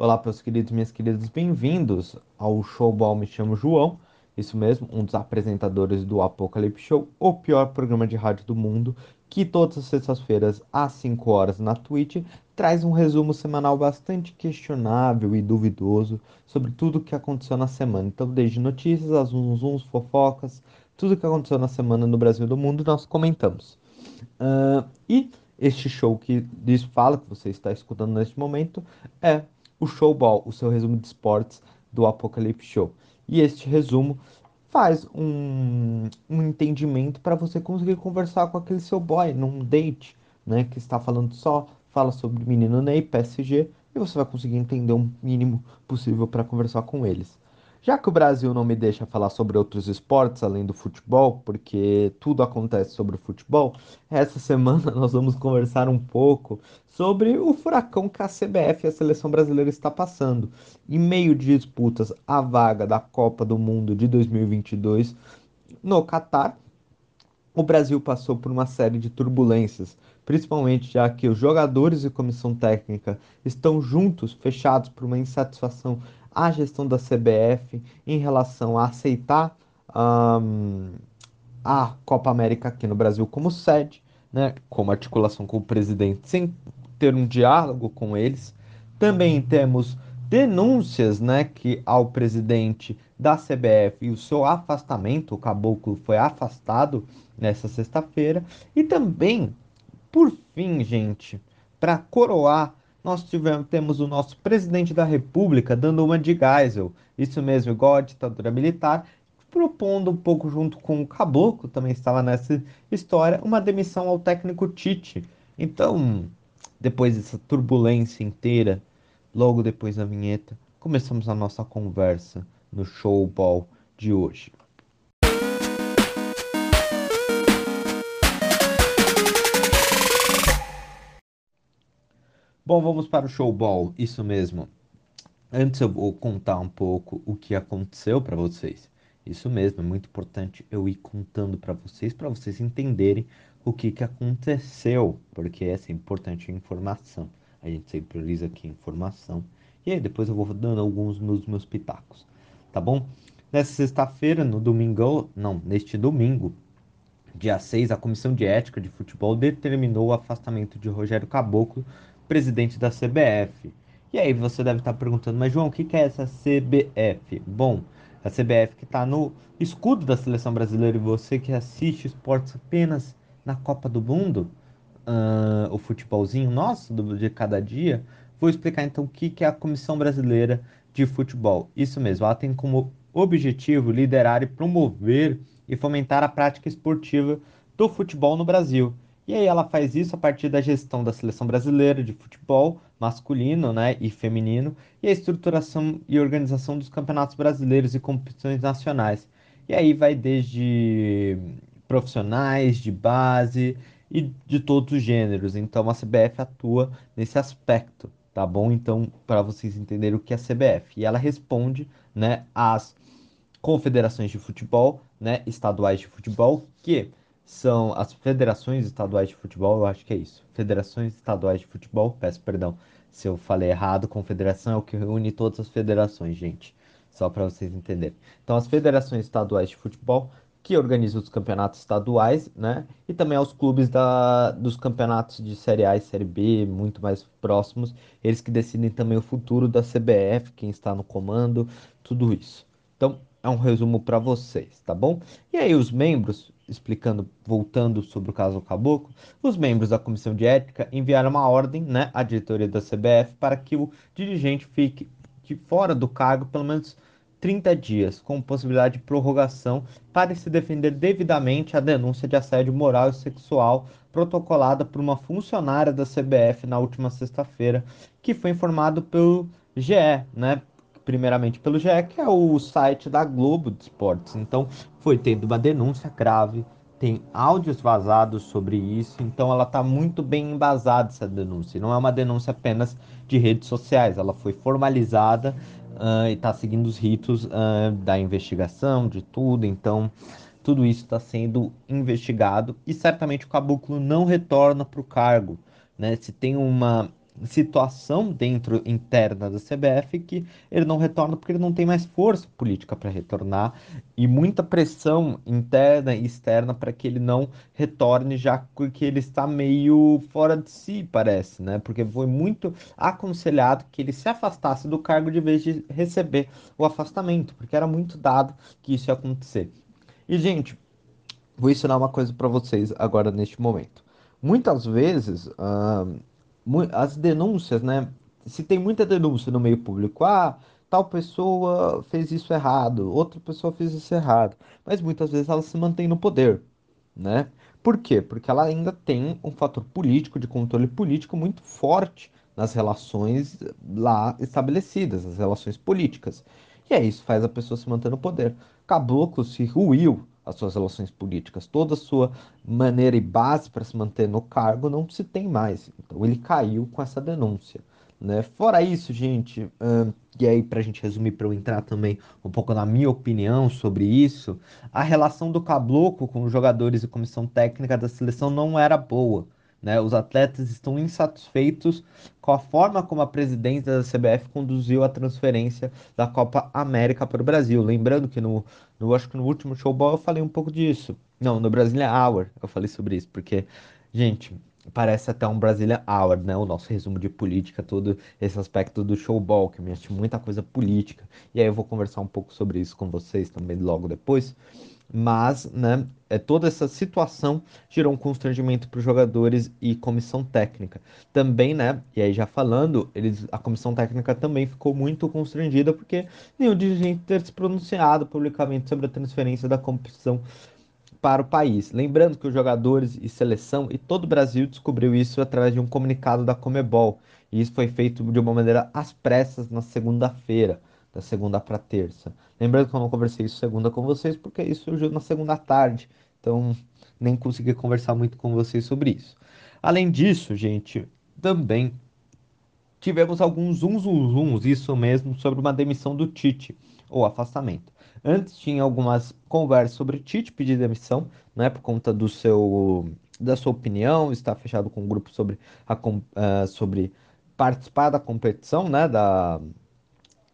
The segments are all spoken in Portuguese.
Olá, meus queridos minhas queridas, bem-vindos ao Showball Me Chamo João, isso mesmo, um dos apresentadores do Apocalipse Show, o pior programa de rádio do mundo, que todas as sextas-feiras, às 5 horas na Twitch, traz um resumo semanal bastante questionável e duvidoso sobre tudo o que aconteceu na semana. Então, desde notícias, as uns fofocas, tudo o que aconteceu na semana no Brasil e do mundo, nós comentamos. Uh, e este show que diz fala, que você está escutando neste momento, é o Showball, o seu resumo de esportes do Apocalipse Show. E este resumo faz um, um entendimento para você conseguir conversar com aquele seu boy num date, né? Que está falando só, fala sobre menino Ney, PSG, e você vai conseguir entender o mínimo possível para conversar com eles. Já que o Brasil não me deixa falar sobre outros esportes além do futebol, porque tudo acontece sobre o futebol, essa semana nós vamos conversar um pouco sobre o furacão que a CBF e a seleção brasileira está passando. Em meio de disputas a vaga da Copa do Mundo de 2022 no Catar, o Brasil passou por uma série de turbulências, principalmente já que os jogadores e comissão técnica estão juntos, fechados por uma insatisfação a gestão da CBF em relação a aceitar um, a Copa América aqui no Brasil como sede, né, como articulação com o presidente, sem ter um diálogo com eles. Também temos denúncias né, que ao presidente da CBF e o seu afastamento, o caboclo foi afastado nessa sexta-feira. E também, por fim, gente, para coroar nós tivemos, temos o nosso presidente da República dando uma de Geisel, isso mesmo, igual a ditadura militar, propondo um pouco junto com o Caboclo, também estava nessa história, uma demissão ao técnico Tite. Então, depois dessa turbulência inteira, logo depois da vinheta, começamos a nossa conversa no showball de hoje. Bom, vamos para o showball, isso mesmo. Antes eu vou contar um pouco o que aconteceu para vocês. Isso mesmo, é muito importante eu ir contando para vocês, para vocês entenderem o que, que aconteceu, porque essa é importante a informação. A gente sempre prioriza aqui a informação. E aí depois eu vou dando alguns dos meus pitacos, tá bom? Nessa sexta-feira, no domingo, não, neste domingo, dia 6, a Comissão de Ética de Futebol determinou o afastamento de Rogério Caboclo presidente da CBF. E aí você deve estar perguntando, mas João, o que é essa CBF? Bom, a CBF que está no escudo da seleção brasileira e você que assiste esportes apenas na Copa do Mundo, uh, o futebolzinho nosso do, de cada dia, vou explicar então o que é a Comissão Brasileira de Futebol. Isso mesmo, ela tem como objetivo liderar e promover e fomentar a prática esportiva do futebol no Brasil. E aí ela faz isso a partir da gestão da seleção brasileira de futebol masculino né, e feminino e a estruturação e organização dos campeonatos brasileiros e competições nacionais. E aí vai desde profissionais, de base e de todos os gêneros. Então a CBF atua nesse aspecto, tá bom? Então, para vocês entenderem o que é a CBF. E ela responde né, às confederações de futebol, né, estaduais de futebol, que são as federações estaduais de futebol, eu acho que é isso. Federações estaduais de futebol, peço perdão se eu falei errado, confederação é o que reúne todas as federações, gente. Só para vocês entenderem. Então, as federações estaduais de futebol que organizam os campeonatos estaduais, né? E também aos clubes da, dos campeonatos de Série A e Série B, muito mais próximos. Eles que decidem também o futuro da CBF, quem está no comando, tudo isso. Então, é um resumo para vocês, tá bom? E aí, os membros explicando, voltando sobre o caso Caboclo, os membros da comissão de ética enviaram uma ordem né, à diretoria da CBF para que o dirigente fique de fora do cargo pelo menos 30 dias, com possibilidade de prorrogação para se defender devidamente a denúncia de assédio moral e sexual protocolada por uma funcionária da CBF na última sexta-feira, que foi informado pelo GE, né? Primeiramente pelo GE, que é o site da Globo de Esportes. Então, foi tendo uma denúncia grave, tem áudios vazados sobre isso, então ela está muito bem embasada essa denúncia. Não é uma denúncia apenas de redes sociais, ela foi formalizada uh, e está seguindo os ritos uh, da investigação, de tudo. Então, tudo isso está sendo investigado e certamente o caboclo não retorna para o cargo. Né? Se tem uma situação dentro interna da CBF que ele não retorna porque ele não tem mais força política para retornar e muita pressão interna e externa para que ele não retorne já que ele está meio fora de si, parece, né? Porque foi muito aconselhado que ele se afastasse do cargo de vez de receber o afastamento, porque era muito dado que isso ia acontecer. E gente, vou ensinar uma coisa para vocês agora neste momento. Muitas vezes, uh, as denúncias, né? Se tem muita denúncia no meio público, ah, tal pessoa fez isso errado, outra pessoa fez isso errado, mas muitas vezes ela se mantém no poder, né? Por quê? Porque ela ainda tem um fator político, de controle político muito forte nas relações lá estabelecidas, as relações políticas. E é isso faz a pessoa se manter no poder. Caboclo se ruiu as suas relações políticas, toda a sua maneira e base para se manter no cargo não se tem mais. Então ele caiu com essa denúncia. Né? Fora isso, gente, e aí para a gente resumir, para eu entrar também um pouco na minha opinião sobre isso, a relação do Caboclo com os jogadores e comissão técnica da seleção não era boa. Né? Os atletas estão insatisfeitos com a forma como a presidência da CBF conduziu a transferência da Copa América para o Brasil. Lembrando que no, no acho que no último showball eu falei um pouco disso. Não, no Brasília Hour eu falei sobre isso, porque, gente, parece até um Brasília Hour, né? O nosso resumo de política, todo esse aspecto do showball, que me acha muita coisa política. E aí eu vou conversar um pouco sobre isso com vocês também logo depois mas né, é, toda essa situação gerou um constrangimento para os jogadores e comissão técnica. Também, né, e aí já falando, eles, a comissão técnica também ficou muito constrangida porque nenhum dirigente ter se pronunciado publicamente sobre a transferência da competição para o país. Lembrando que os jogadores e seleção e todo o Brasil descobriu isso através de um comunicado da Comebol. E isso foi feito de uma maneira às pressas na segunda-feira da segunda para terça. Lembrando que eu não conversei isso segunda com vocês, porque isso surgiu na segunda tarde, então nem consegui conversar muito com vocês sobre isso. Além disso, gente, também tivemos alguns zum zums, isso mesmo, sobre uma demissão do Tite, ou afastamento. Antes tinha algumas conversas sobre Tite pedir demissão, né, por conta do seu da sua opinião, está fechado com um grupo sobre, a, uh, sobre participar da competição, né, da,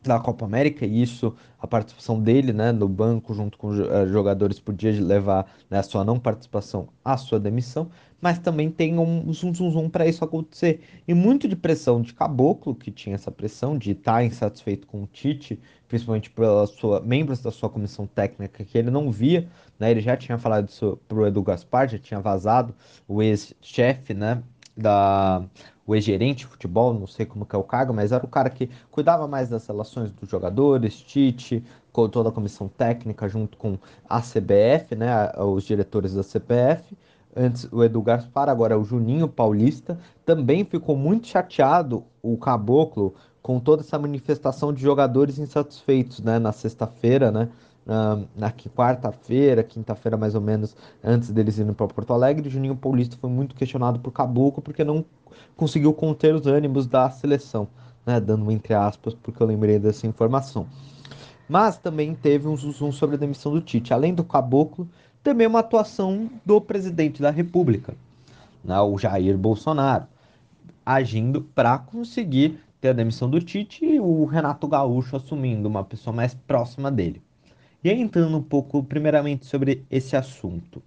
da Copa América e isso, a participação dele né, no banco junto com eh, jogadores podia levar né, a sua não participação à sua demissão, mas também tem um zum zum zum para isso acontecer. E muito de pressão de Caboclo, que tinha essa pressão de estar tá insatisfeito com o Tite, principalmente pelos sua, membros da sua comissão técnica, que ele não via, né, ele já tinha falado isso o Edu Gaspar, já tinha vazado, o ex-chefe né, da o ex-gerente de futebol, não sei como que é o cargo, mas era o cara que cuidava mais das relações dos jogadores, Tite, com toda a comissão técnica, junto com a CBF, né, os diretores da CBF. Antes o Edu Gaspar, agora é o Juninho Paulista. Também ficou muito chateado o Caboclo com toda essa manifestação de jogadores insatisfeitos, né, na sexta-feira, né, na quarta-feira, quinta-feira mais ou menos, antes deles irem para Porto Alegre, Juninho Paulista foi muito questionado por Caboclo porque não conseguiu conter os ânimos da seleção, né? Dando entre aspas, porque eu lembrei dessa informação. Mas também teve um zoom sobre a demissão do Tite. Além do Caboclo, também uma atuação do presidente da República, né? o Jair Bolsonaro, agindo para conseguir ter a demissão do Tite e o Renato Gaúcho assumindo uma pessoa mais próxima dele. E aí, entrando um pouco, primeiramente, sobre esse assunto.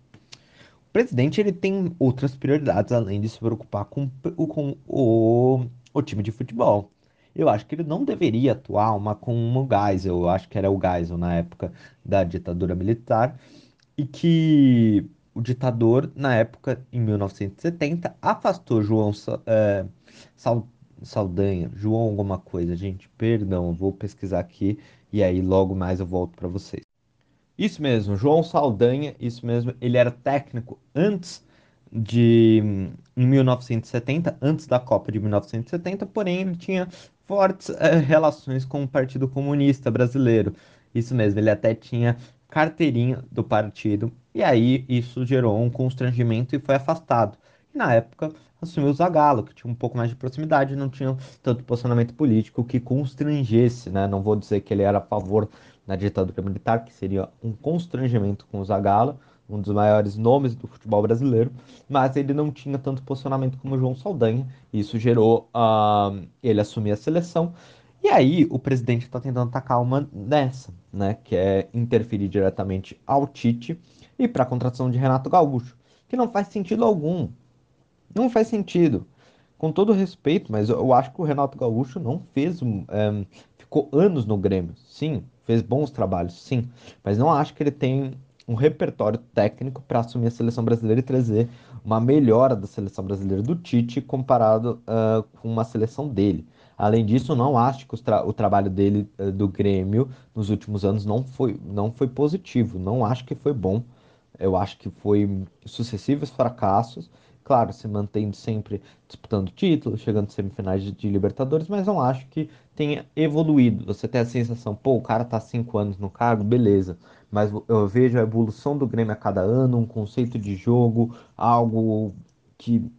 Presidente ele tem outras prioridades além de se preocupar com, com o, o time de futebol. Eu acho que ele não deveria atuar uma com o Geisel, eu acho que era o Geisel na época da ditadura militar, e que o ditador, na época, em 1970, afastou João é, Saldanha, João alguma coisa, gente, perdão, vou pesquisar aqui e aí logo mais eu volto para vocês. Isso mesmo, João Saldanha, isso mesmo, ele era técnico antes de em 1970, antes da Copa de 1970, porém ele tinha fortes é, relações com o Partido Comunista Brasileiro. Isso mesmo, ele até tinha carteirinha do partido e aí isso gerou um constrangimento e foi afastado. E na época assumiu o Zagallo, que tinha um pouco mais de proximidade, não tinha tanto posicionamento político que constrangesse, né? Não vou dizer que ele era a favor na ditadura militar, que seria um constrangimento com o Zagallo, um dos maiores nomes do futebol brasileiro, mas ele não tinha tanto posicionamento como o João Saldanha. Isso gerou uh, ele assumir a seleção. E aí o presidente está tentando tacar uma nessa, né? Que é interferir diretamente ao Tite e para a contratação de Renato Gaúcho, que não faz sentido algum. Não faz sentido. Com todo respeito, mas eu acho que o Renato Gaúcho não fez. É, ficou anos no Grêmio. Sim, fez bons trabalhos, sim. Mas não acho que ele tem um repertório técnico para assumir a seleção brasileira e trazer uma melhora da seleção brasileira do Tite comparado uh, com uma seleção dele. Além disso, não acho que o, tra o trabalho dele uh, do Grêmio nos últimos anos não foi, não foi positivo. Não acho que foi bom. Eu acho que foi sucessivos fracassos. Claro, se mantendo sempre disputando títulos, chegando semifinais de, Libertadores, mas não acho que tenha evoluído. Você tem a sensação, pô, o cara tá cinco anos no cargo, beleza mas eu vejo a evolução do Grêmio a cada ano, um conceito de jogo, algo que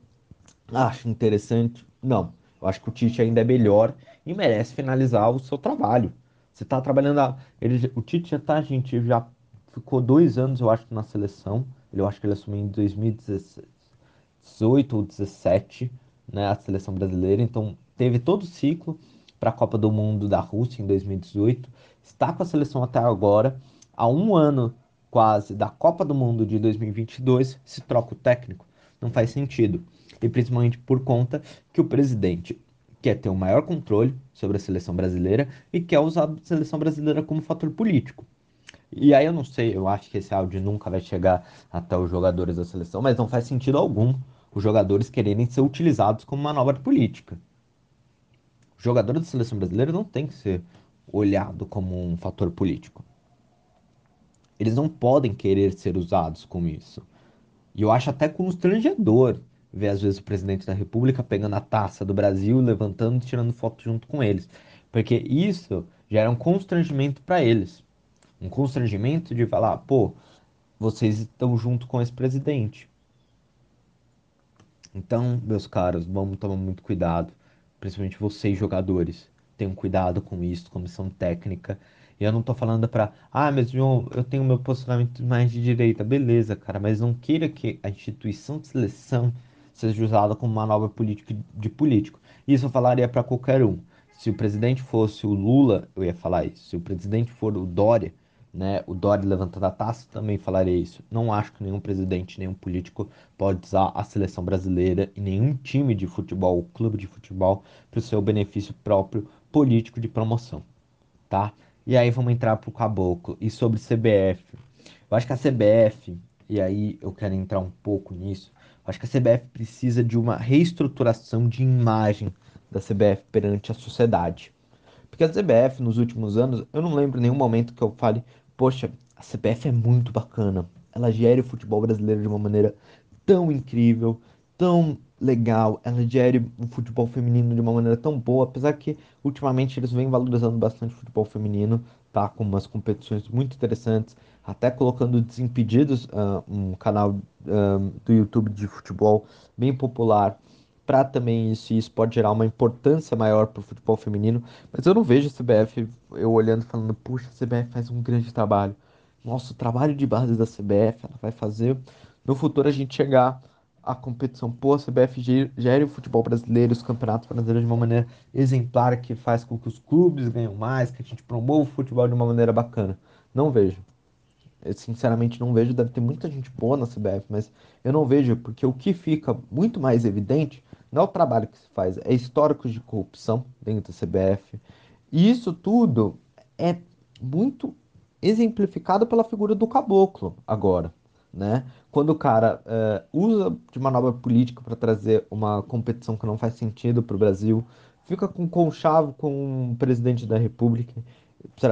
acho interessante. Não, eu acho que o Tite ainda é melhor e merece finalizar o seu trabalho. Você está trabalhando. A... Ele, o Tite já tá, gente, já ficou dois anos, eu acho, na seleção. Eu acho que ele assumiu em 2018 ou 2017, né, a seleção brasileira. Então, teve todo o ciclo para a Copa do Mundo da Rússia em 2018. Está com a seleção até agora a um ano quase da Copa do Mundo de 2022 se troca o técnico. Não faz sentido. E principalmente por conta que o presidente quer ter o um maior controle sobre a seleção brasileira e quer usar a seleção brasileira como fator político. E aí eu não sei, eu acho que esse áudio nunca vai chegar até os jogadores da seleção, mas não faz sentido algum os jogadores quererem ser utilizados como manobra política. O jogador da seleção brasileira não tem que ser olhado como um fator político. Eles não podem querer ser usados com isso. E eu acho até constrangedor ver às vezes o presidente da República pegando a taça do Brasil, levantando e tirando foto junto com eles. Porque isso gera um constrangimento para eles. Um constrangimento de falar, pô, vocês estão junto com esse presidente. Então, meus caros, vamos tomar muito cuidado, principalmente vocês jogadores. Tenham cuidado com isso, comissão técnica. E eu não tô falando pra, ah, mas João, eu tenho meu posicionamento mais de direita. Beleza, cara, mas não queira que a instituição de seleção seja usada como manobra política de político. Isso eu falaria para qualquer um. Se o presidente fosse o Lula, eu ia falar isso. Se o presidente for o Dória, né, o Dória levantando a taça, também falaria isso. Não acho que nenhum presidente, nenhum político pode usar a seleção brasileira e nenhum time de futebol, clube de futebol, para o seu benefício próprio político de promoção, tá? E aí vamos entrar pro caboclo. E sobre CBF. Eu acho que a CBF, e aí eu quero entrar um pouco nisso, eu acho que a CBF precisa de uma reestruturação de imagem da CBF perante a sociedade. Porque a CBF, nos últimos anos, eu não lembro nenhum momento que eu fale, poxa, a CBF é muito bacana. Ela gere o futebol brasileiro de uma maneira tão incrível, tão legal, ela gere o futebol feminino de uma maneira tão boa, apesar que ultimamente eles vêm valorizando bastante o futebol feminino, tá? Com umas competições muito interessantes, até colocando Desimpedidos, uh, um canal uh, do YouTube de futebol bem popular, para também isso, isso pode gerar uma importância maior para o futebol feminino, mas eu não vejo a CBF, eu olhando falando, puxa, a CBF faz um grande trabalho. Nossa, o trabalho de base da CBF, ela vai fazer no futuro a gente chegar a competição. Pô, a CBF gere o futebol brasileiro, os campeonatos brasileiros de uma maneira exemplar, que faz com que os clubes ganhem mais, que a gente promova o futebol de uma maneira bacana. Não vejo. Eu, sinceramente, não vejo. Deve ter muita gente boa na CBF, mas eu não vejo, porque o que fica muito mais evidente não é o trabalho que se faz, é históricos de corrupção dentro da CBF. E isso tudo é muito exemplificado pela figura do caboclo agora né? Quando o cara uh, usa de manobra política para trazer uma competição que não faz sentido para o Brasil, fica com conchavo com o presidente da República,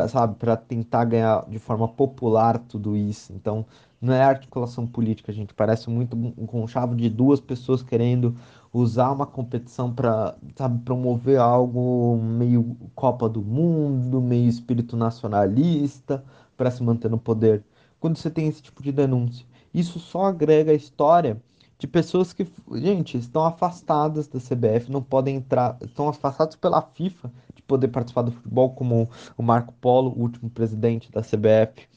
sabe, para tentar ganhar de forma popular tudo isso. Então, não é articulação política, gente. Parece muito um conchavo de duas pessoas querendo usar uma competição para, promover algo meio Copa do Mundo, meio espírito nacionalista, para se manter no poder quando você tem esse tipo de denúncia. Isso só agrega a história de pessoas que, gente, estão afastadas da CBF, não podem entrar, estão afastados pela FIFA de poder participar do futebol, como o Marco Polo, o último presidente da CBF.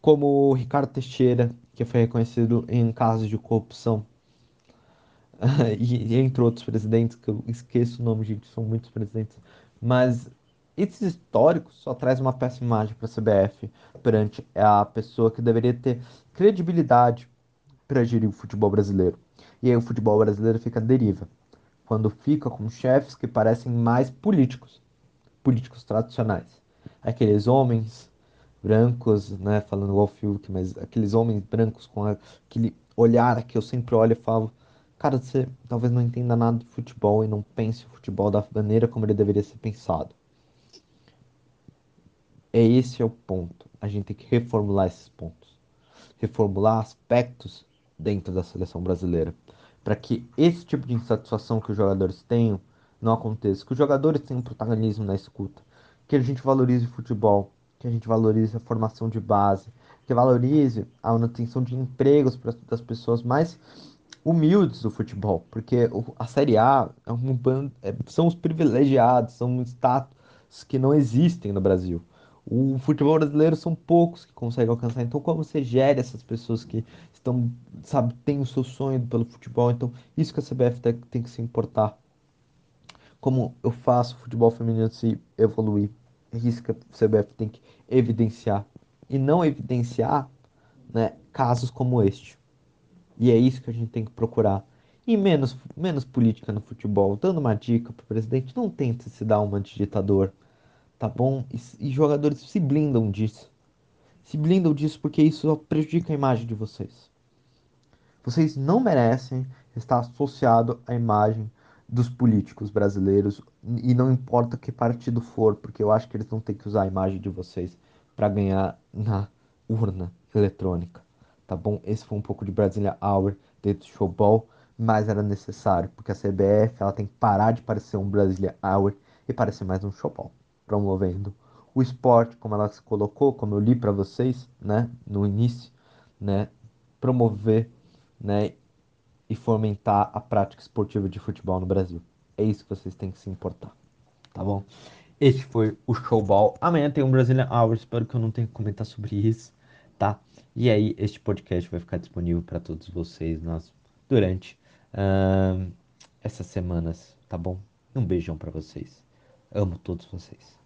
como o Ricardo Teixeira, que foi reconhecido em casos de corrupção, e, entre outros presidentes, que eu esqueço o nome, gente, são muitos presidentes, mas esses históricos só traz uma péssima imagem para a CBF perante a pessoa que deveria ter credibilidade para gerir o futebol brasileiro. E aí o futebol brasileiro fica à deriva, quando fica com chefes que parecem mais políticos, políticos tradicionais. Aqueles homens brancos, né, falando igual Fiuk, mas aqueles homens brancos com aquele olhar que eu sempre olho e falo, cara, você talvez não entenda nada de futebol e não pense o futebol da maneira como ele deveria ser pensado. É esse é o ponto. A gente tem que reformular esses pontos. Reformular aspectos dentro da seleção brasileira. Para que esse tipo de insatisfação que os jogadores tenham não aconteça. Que os jogadores tenham protagonismo na escuta. Que a gente valorize o futebol. Que a gente valorize a formação de base. Que valorize a manutenção de empregos para das pessoas mais humildes do futebol, porque a Série A é um bando, é, são os privilegiados, são status que não existem no Brasil. O futebol brasileiro são poucos que conseguem alcançar. Então, como você gera essas pessoas que estão, sabe, têm o seu sonho pelo futebol? Então, isso que a CBF tem, que se importar. Como eu faço o futebol feminino se evoluir? É isso que a CBF tem que evidenciar. E não evidenciar né, casos como este. E é isso que a gente tem que procurar. E menos, menos política no futebol. Dando uma dica pro presidente, não tente se dar uma de ditador, tá bom? E, e jogadores se blindam disso. Se blindam disso porque isso prejudica a imagem de vocês. Vocês não merecem estar associado à imagem dos políticos brasileiros e não importa que partido for, porque eu acho que eles não têm que usar a imagem de vocês para ganhar na urna eletrônica tá bom? Esse foi um pouco de Brasília Hour dentro do showball, mas era necessário, porque a CBF ela tem que parar de parecer um Brasília Hour e parecer mais um showball, promovendo o esporte, como ela se colocou, como eu li para vocês, né, no início, né, promover, né, e fomentar a prática esportiva de futebol no Brasil. É isso que vocês têm que se importar, tá bom? Este foi o Showball. Amanhã tem um Brazilian Hour, espero que eu não tenha que comentar sobre isso tá? E aí, este podcast vai ficar disponível para todos vocês nas, durante uh, essas semanas, tá bom? Um beijão para vocês. Amo todos vocês.